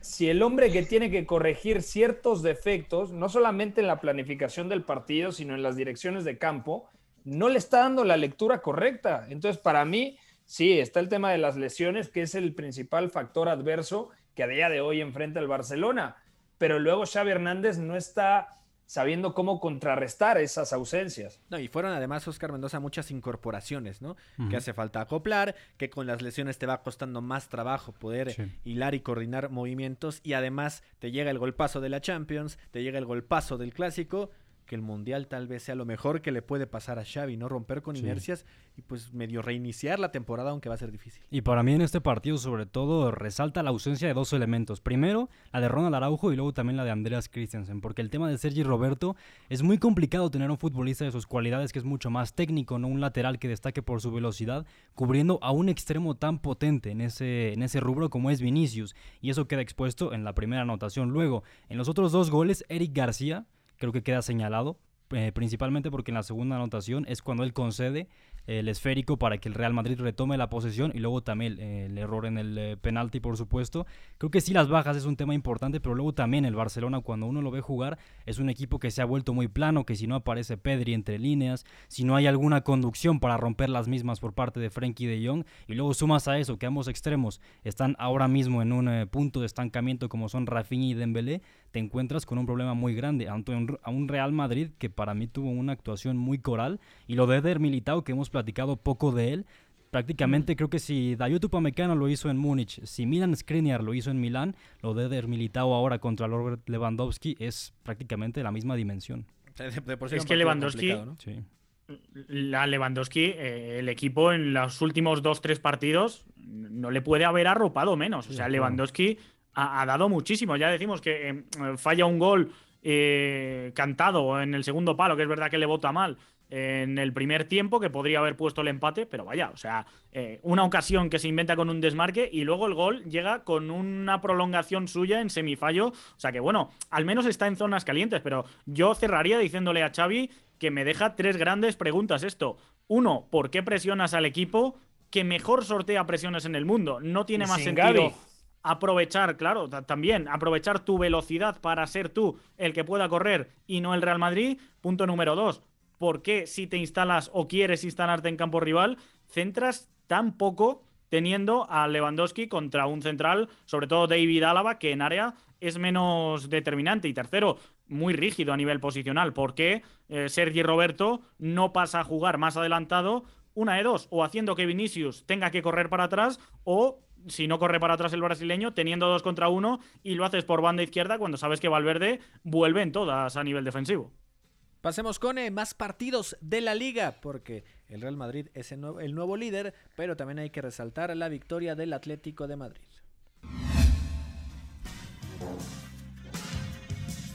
si el hombre que tiene que corregir ciertos defectos, no solamente en la planificación del partido, sino en las direcciones de campo, no le está dando la lectura correcta. Entonces, para mí, sí, está el tema de las lesiones, que es el principal factor adverso que a día de hoy enfrenta el Barcelona. Pero luego Xavi Hernández no está sabiendo cómo contrarrestar esas ausencias. No, y fueron además, Oscar Mendoza, muchas incorporaciones, ¿no? Que hace falta acoplar, que con las lesiones te va costando más trabajo poder Sí. hilar y coordinar movimientos, y además te llega el golpazo de la Champions, te llega el golpazo del Clásico, que el Mundial tal vez sea lo mejor que le puede pasar a Xavi, ¿no? Romper con Sí. inercias y pues medio reiniciar la temporada, aunque va a ser difícil. Y para mí en este partido sobre todo resalta la ausencia de dos elementos. Primero, la de Ronald Araujo y luego también la de Andreas Christensen. Porque el tema de Sergi Roberto es muy complicado tener un futbolista de sus cualidades que es mucho más técnico, no un lateral que destaque por su velocidad, cubriendo a un extremo tan potente en ese, en ese rubro como es Vinicius. Y eso queda expuesto en la primera anotación. Luego, en los otros dos goles, Eric García creo que queda señalado. eh, principalmente porque en la segunda anotación es cuando él concede el esférico para que el Real Madrid retome la posesión y luego también eh, el error en el eh, penalti, por supuesto. Creo que sí, las bajas es un tema importante, pero luego también el Barcelona, cuando uno lo ve jugar, es un equipo que se ha vuelto muy plano, que si no aparece Pedri entre líneas, si no hay alguna conducción para romper las mismas por parte de Frenkie de Jong, y luego sumas a eso que ambos extremos están ahora mismo en un eh, punto de estancamiento como son Rafinha y Dembélé, te encuentras con un problema muy grande ante un, a un Real Madrid que para mí tuvo una actuación muy coral y lo de Eder Militao que hemos platicado poco de él Prácticamente creo que si Dayot Upamecano lo hizo en Múnich, si Milan Skriniar lo hizo en Milán, lo de Eder Militao ahora contra Robert Lewandowski es prácticamente la misma dimensión. es que Lewandowski, la Lewandowski, eh, el equipo en los últimos dos, tres partidos no le puede haber arropado menos. O sea, Lewandowski ha, dado muchísimo. Ya decimos que eh, falla un gol eh, cantado en el segundo palo, que es verdad que le vota mal en el primer tiempo, que podría haber puesto el empate, pero vaya, o sea, una ocasión que se inventa con un desmarque y luego el gol llega con una prolongación suya en semifallo. O sea que bueno, al menos está en zonas calientes, pero yo cerraría diciéndole a Xavi que me deja tres grandes preguntas esto. Uno, ¿por qué presionas al equipo que mejor sortea presiones en el mundo? No tiene más sentido aprovechar, claro, también aprovechar tu velocidad para ser tú el que pueda correr y no el Real Madrid. Punto número dos, ¿por qué si te instalas o quieres instalarte en campo rival, centras tan poco teniendo a Lewandowski contra un central, sobre todo David Álava, que en área es menos determinante. Y tercero, muy rígido a nivel posicional. ¿Por qué eh, Sergi Roberto no pasa a jugar más adelantado? Una de dos, o haciendo que Vinicius tenga que correr para atrás, o si no corre para atrás el brasileño, teniendo dos contra uno, y lo haces por banda izquierda cuando sabes que Valverde vuelve en todas a nivel defensivo. Pasemos con eh, más partidos de la liga, porque el Real Madrid es el nuevo líder, pero también hay que resaltar la victoria del Atlético de Madrid.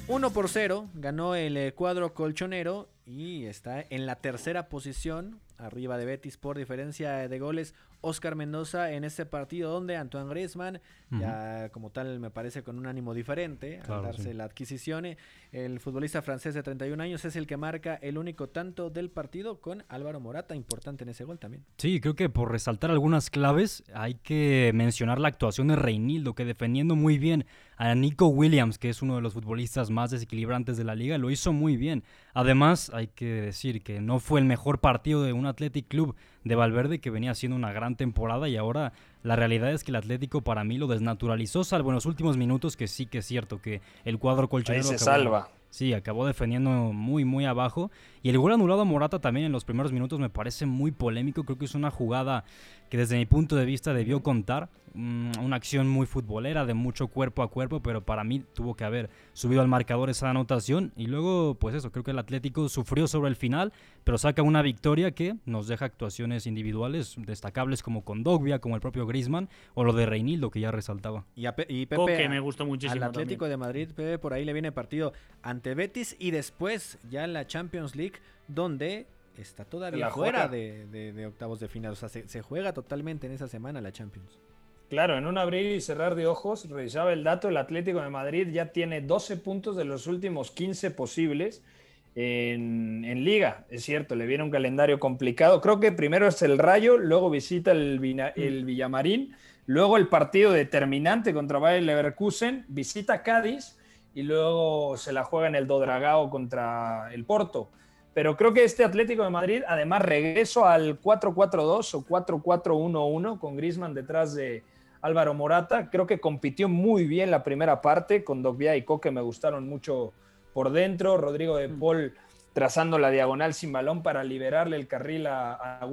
1 por 0 ganó el eh, cuadro colchonero y está en la tercera posición, arriba de Betis por diferencia de goles. Oscar Mendoza en este partido donde Antoine Griezmann, ya como tal me parece con un ánimo diferente al darse la adquisición, el futbolista francés de 31 años es el que marca el único tanto del partido con Álvaro Morata, importante en ese gol también. Sí, creo que por resaltar algunas claves hay que mencionar la actuación de Reinildo, que defendiendo muy bien a Nico Williams, que es uno de los futbolistas más desequilibrantes de la liga, lo hizo muy bien. Además, hay que decir que no fue el mejor partido de un Athletic Club de Valverde, que venía haciendo una gran temporada y ahora la realidad es que el Atlético para mí lo desnaturalizó, salvo en los últimos minutos, que sí que es cierto que el cuadro colchonero... se salva. Sí, acabó defendiendo muy, muy abajo. Y el gol anulado a Morata también en los primeros minutos me parece muy polémico. Creo que es una jugada que desde mi punto de vista debió contar. Mm, una acción muy futbolera, de mucho cuerpo a cuerpo, pero para mí tuvo que haber subido al marcador esa anotación. Y luego, pues eso, creo que el Atlético sufrió sobre el final, pero saca una victoria que nos deja actuaciones individuales destacables como con Dogbia, como el propio Grisman, o lo de Reinildo, que ya resaltaba. Y, Pepe, me gustó muchísimo. Al Atlético de Madrid, Pepe, por ahí le viene partido ante Betis y después ya en la Champions League, donde está todavía fuera de, octavos de final. O sea, se, juega totalmente en esa semana la Champions. Claro, en un abrir y cerrar de ojos, revisaba el dato, el Atlético de Madrid ya tiene 12 puntos de los últimos 15 posibles en, liga. Es cierto, le viene un calendario complicado. Creo que primero es el Rayo, luego visita el, el Villamarín, luego el partido determinante contra Bayer Leverkusen, visita Cádiz y luego se la juega en el Dodragao contra el Porto. Pero creo que este Atlético de Madrid, además, regreso al 4-4-2 o 4-4-1-1 con Grisman detrás de Álvaro Morata. Creo que compitió muy bien la primera parte con Dogbia y Coque, me gustaron mucho por dentro. Rodrigo de mm. Paul trazando la diagonal sin balón para liberarle el carril a, a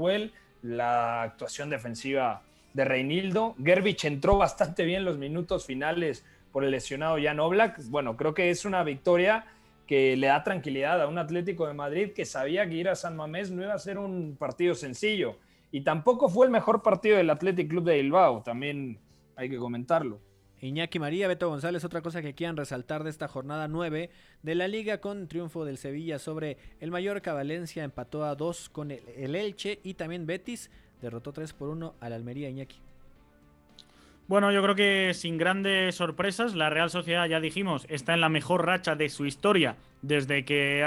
La actuación defensiva de Reinildo. Gerbich entró bastante bien los minutos finales por el lesionado Jan Oblak. Bueno, creo que es una victoria que le da tranquilidad a un Atlético de Madrid que sabía que ir a San Mamés no iba a ser un partido sencillo. Y tampoco fue el mejor partido del Athletic Club de Bilbao, también hay que comentarlo. Iñaki María, Beto González, otra cosa que quieran resaltar de esta jornada 9 de la liga con triunfo del Sevilla sobre el Mallorca, Valencia empató a 2 con el, el Elche y también Betis derrotó 3 por 1 al Almería Iñaki. Bueno, yo creo que sin grandes sorpresas, la Real Sociedad, ya dijimos, está en la mejor racha de su historia desde que,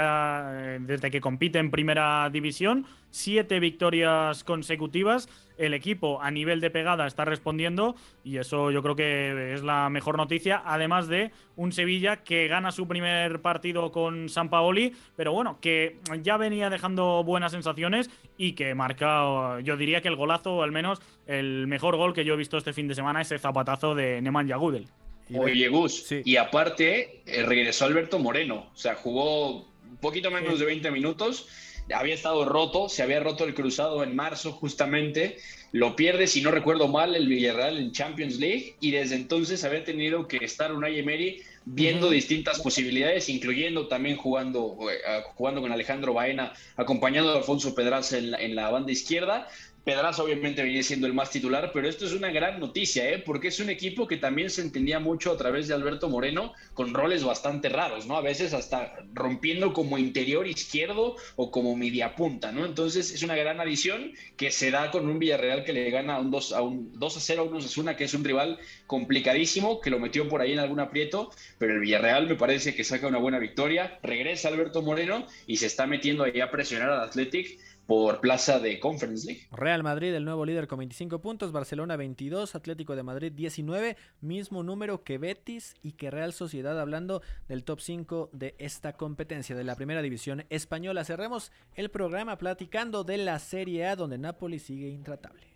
desde que compite en primera división. Siete victorias consecutivas. El equipo a nivel de pegada está respondiendo y eso yo creo que es la mejor noticia. Además de un Sevilla que gana su primer partido con San Paoli, pero bueno, que ya venía dejando buenas sensaciones y que marca, yo diría que el golazo, o al menos el mejor gol que yo he visto este fin de semana, ese zapatazo de Nemanja Gudel. Oye, Gus, y aparte eh, regresó Alberto Moreno, o sea, jugó un poquito menos de 20 minutos. Había estado roto, se había roto el cruzado en marzo justamente, lo pierde, si no recuerdo mal, el Villarreal en Champions League. Y desde entonces había tenido que estar Unai Emery viendo distintas posibilidades, incluyendo también jugando, eh, jugando con Alejandro Baena, acompañado de Alfonso Pedraza en la, en la banda izquierda. Pedraza obviamente viene siendo el más titular, pero esto es una gran noticia, ¿eh? porque es un equipo que también se entendía mucho a través de Alberto Moreno con roles bastante raros, ¿no? A veces hasta rompiendo como interior izquierdo o como media punta, ¿no? Entonces es una gran adición que se da con un Villarreal que le gana un 2 a, un 2 a 0 a un Osasuna, que es un rival complicadísimo, que lo metió por ahí en algún aprieto, pero el Villarreal me parece que saca una buena victoria, regresa Alberto Moreno y se está metiendo ahí a presionar al Athletic por plaza de Conference League. Real Madrid, el nuevo líder con 25 puntos, Barcelona 22, Atlético de Madrid 19, mismo número que Betis y que Real Sociedad, hablando del top 5 de esta competencia de la primera división española. Cerremos el programa platicando de la Serie A, donde Napoli sigue intratable.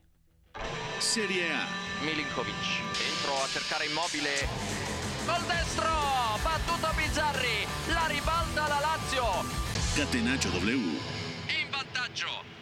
Serie A. Milinkovic, dentro a cercare immobile. Col destro, battuto Bizzarri, la ribalta la Lazio. Catenaccio W. Vantaggio.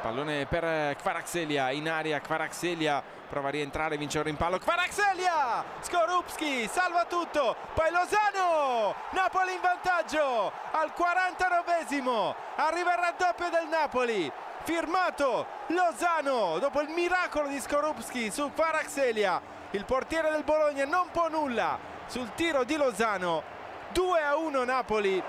Pallone per Kvaraxelia in aria, Kvaraxelia prova a rientrare, vince un rimpallo, Kvaraxelia! Skorupski salva tutto, poi Lozano! Napoli in vantaggio al 49esimo, arriva il raddoppio del Napoli, firmato Lozano dopo il miracolo di Skorupski su Kvaraxelia, il portiere del Bologna non può nulla sul tiro di Lozano, 2 a 1 Napoli.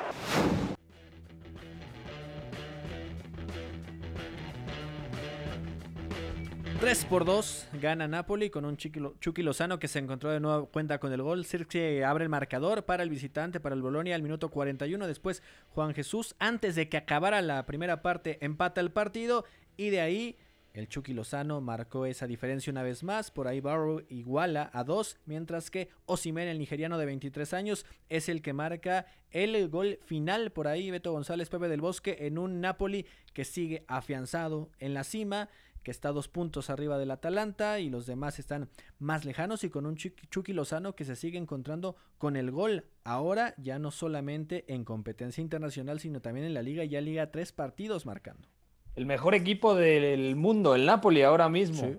3 por 2 gana Napoli con un Chucky, Lozano que se encontró de nuevo cuenta con el gol. Circe abre el marcador para el visitante, para el Bolonia al minuto 41. Después Juan Jesús, antes de que acabara la primera parte, empata el partido y de ahí el Chucky Lozano marcó esa diferencia una vez más. Por ahí Barrow iguala a 2, mientras que Osimen, el nigeriano de 23 años, es el que marca el gol final. Por ahí Beto González, Pepe del Bosque, en un Napoli que sigue afianzado en la cima que está dos puntos arriba del Atalanta y los demás están más lejanos y con un Chucky, Lozano que se sigue encontrando con el gol. Ahora ya no solamente en competencia internacional, sino también en la liga, ya liga tres partidos marcando. El mejor equipo del mundo, el Napoli ahora mismo. Sí.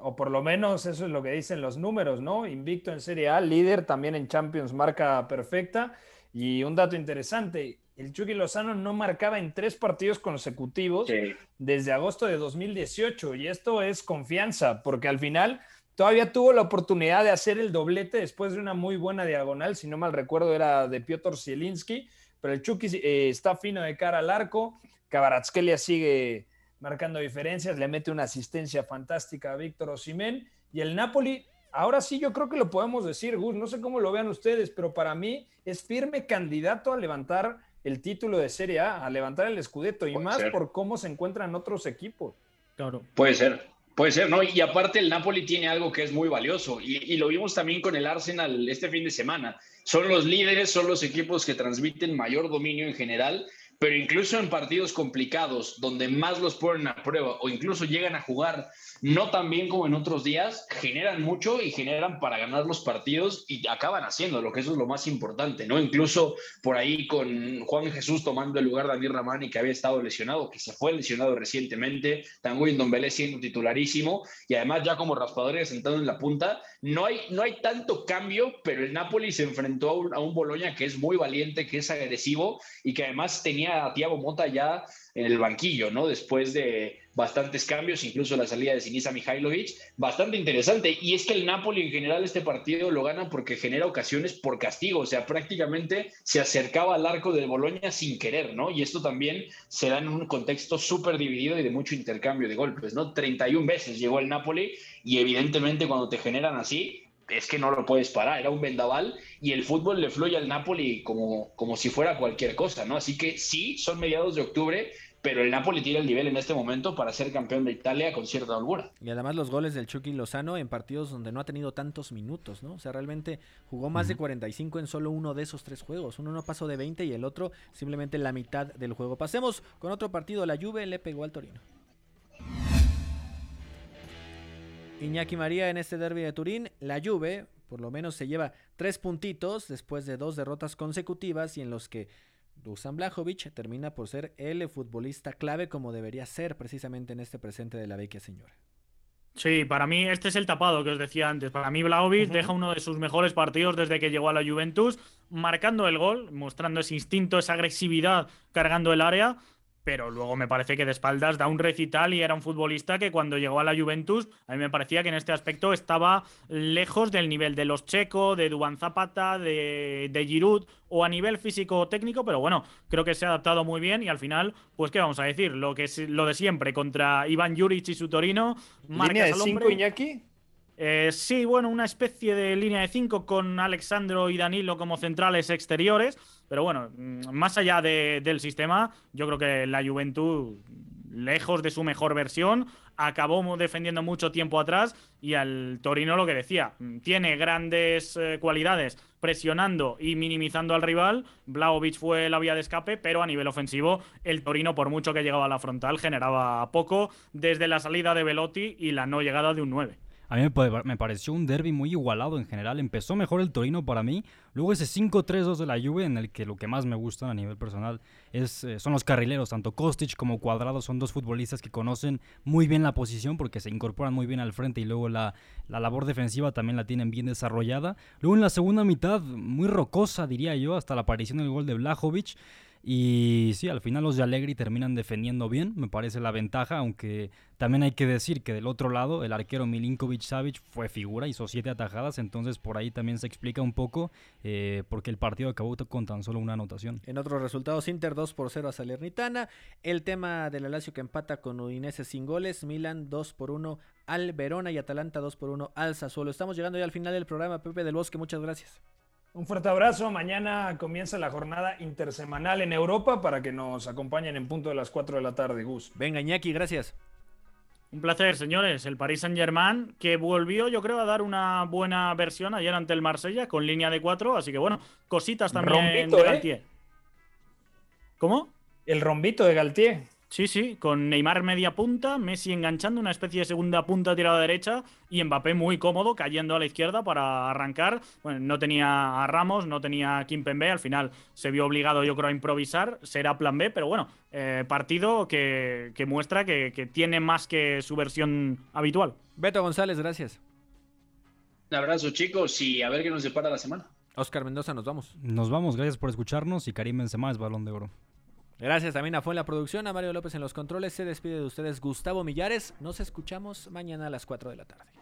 O por lo menos eso es lo que dicen los números, ¿no? Invicto en Serie A, líder también en Champions, marca perfecta. Y un dato interesante, el Chucky Lozano no marcaba en tres partidos consecutivos sí. desde agosto de 2018 y esto es confianza porque al final todavía tuvo la oportunidad de hacer el doblete después de una muy buena diagonal, si no mal recuerdo era de Piotr Zielinski, pero el Chucky eh, está fino de cara al arco, Kabaratskelia sigue marcando diferencias, le mete una asistencia fantástica a Víctor Osimén y el Napoli ahora sí yo creo que lo podemos decir, Gus, no sé cómo lo vean ustedes, pero para mí es firme candidato a levantar el título de Serie A, a levantar el escudeto y Puede más ser. por cómo se encuentran otros equipos. Claro. Puede ser, puede ser, ¿no? Y aparte el Napoli tiene algo que es muy valioso y, y, lo vimos también con el Arsenal este fin de semana. Son los líderes, son los equipos que transmiten mayor dominio en general, pero incluso en partidos complicados, donde más los ponen a prueba o incluso llegan a jugar no tan bien como en otros días, generan mucho y generan para ganar los partidos y acaban haciéndolo, que eso es lo más importante, ¿no? Incluso por ahí con Juan Jesús tomando el lugar de Amir Ramani, que había estado lesionado, que se fue lesionado recientemente, Tanguy Ndombele siendo titularísimo y además ya como raspadores sentado en la punta, no hay, no hay tanto cambio, pero el Napoli se enfrentó a un, a un Boloña que es muy valiente, que es agresivo y que además tenía a Thiago Mota ya en el banquillo, ¿no? Después de bastantes cambios, incluso la salida de Sinisa Mihailovic, bastante interesante. Y es que el Napoli en general este partido lo gana porque genera ocasiones por castigo, o sea, prácticamente se acercaba al arco del Boloña sin querer, ¿no? Y esto también se da en un contexto súper dividido y de mucho intercambio de golpes, ¿no? 31 veces llegó el Napoli y evidentemente cuando te generan así, es que no lo puedes parar, era un vendaval y el fútbol le fluye al Napoli como, como si fuera cualquier cosa, ¿no? Así que sí, son mediados de octubre, pero el Napoli tiene el nivel en este momento para ser campeón de Italia con cierta holgura. Y además los goles del Chucky Lozano en partidos donde no ha tenido tantos minutos, ¿no? O sea, realmente jugó más uh -huh. de 45 en solo uno de esos tres juegos. Uno no pasó de 20 y el otro simplemente la mitad del juego. Pasemos con otro partido, la Juve le pegó al Torino. Iñaki María en este derby de Turín, la Juve por lo menos se lleva tres puntitos después de dos derrotas consecutivas y en los que Dusan Blajovic termina por ser el futbolista clave como debería ser precisamente en este presente de la vecchia señora. Sí, para mí este es el tapado que os decía antes. Para mí Vlaovic deja uno de sus mejores partidos desde que llegó a la Juventus, marcando el gol, mostrando ese instinto, esa agresividad, cargando el área pero luego me parece que de espaldas da un recital y era un futbolista que cuando llegó a la Juventus, a mí me parecía que en este aspecto estaba lejos del nivel de los Checo, de Duan Zapata, de, de Giroud o a nivel físico-técnico, pero bueno, creo que se ha adaptado muy bien y al final, pues qué vamos a decir, lo que es lo de siempre contra Iván Juric y su Torino. ¿Línea de 5, Iñaki? Eh, sí, bueno, una especie de línea de 5 con Alexandro y Danilo como centrales exteriores. Pero bueno, mm, más allá del sistema, yo creo que la Juventud, lejos de su mejor versión, acabó defendiendo mucho tiempo atrás y al Torino lo que decía, mm, tiene grandes eh, cualidades presionando y minimizando al rival, Blaovic fue la vía de escape, pero a nivel ofensivo el Torino por mucho que llegaba a la frontal generaba poco desde la salida de Velotti y la no llegada de un 9. A mí me pareció un derby muy igualado en general. Empezó mejor el Torino para mí. Luego ese 5-3-2 de la Juve, en el que lo que más me gusta a nivel personal es, eh, son los carrileros. Tanto Kostic como Cuadrado son dos futbolistas que conocen muy bien la posición porque se incorporan muy bien al frente y luego la, la labor defensiva también la tienen bien desarrollada. Luego en la segunda mitad, muy rocosa diría yo, hasta la aparición del gol de Blajovic. Y sí, al final los de Allegri terminan defendiendo bien, me parece la ventaja, aunque también hay que decir que del otro lado el arquero Milinkovic Savic fue figura, hizo siete atajadas, entonces por ahí también se explica un poco eh, porque el partido acabó con tan solo una anotación. En otros resultados, Inter 2 por 0 a Salernitana, el tema del Alacio que empata con Udinese sin goles, Milan 2 por 1 al Verona y Atalanta 2 por 1 al Sassuolo. Estamos llegando ya al final del programa, Pepe del Bosque, muchas gracias. Un fuerte abrazo. Mañana comienza la jornada intersemanal en Europa para que nos acompañen en punto de las 4 de la tarde, Gus. Venga, Iñaki, gracias. Un placer, señores. El Paris Saint-Germain, que volvió, yo creo, a dar una buena versión ayer ante el Marsella con línea de 4. Así que bueno, cositas también rombito, de ¿eh? Galtier. ¿Cómo? El rombito de Galtier. Sí, sí, con Neymar media punta, Messi enganchando una especie de segunda punta tirada derecha y Mbappé muy cómodo cayendo a la izquierda para arrancar. Bueno, no tenía a Ramos, no tenía a Kimpembe, al final se vio obligado yo creo a improvisar, será plan B, pero bueno, eh, partido que, que muestra que, que tiene más que su versión habitual. Beto González, gracias. Un abrazo chicos y a ver qué nos depara la semana. Oscar Mendoza, nos vamos. Nos vamos, gracias por escucharnos y Karim Benzema es balón de oro. Gracias también a Fue en la producción, a Mario López en los controles. Se despide de ustedes Gustavo Millares. Nos escuchamos mañana a las 4 de la tarde.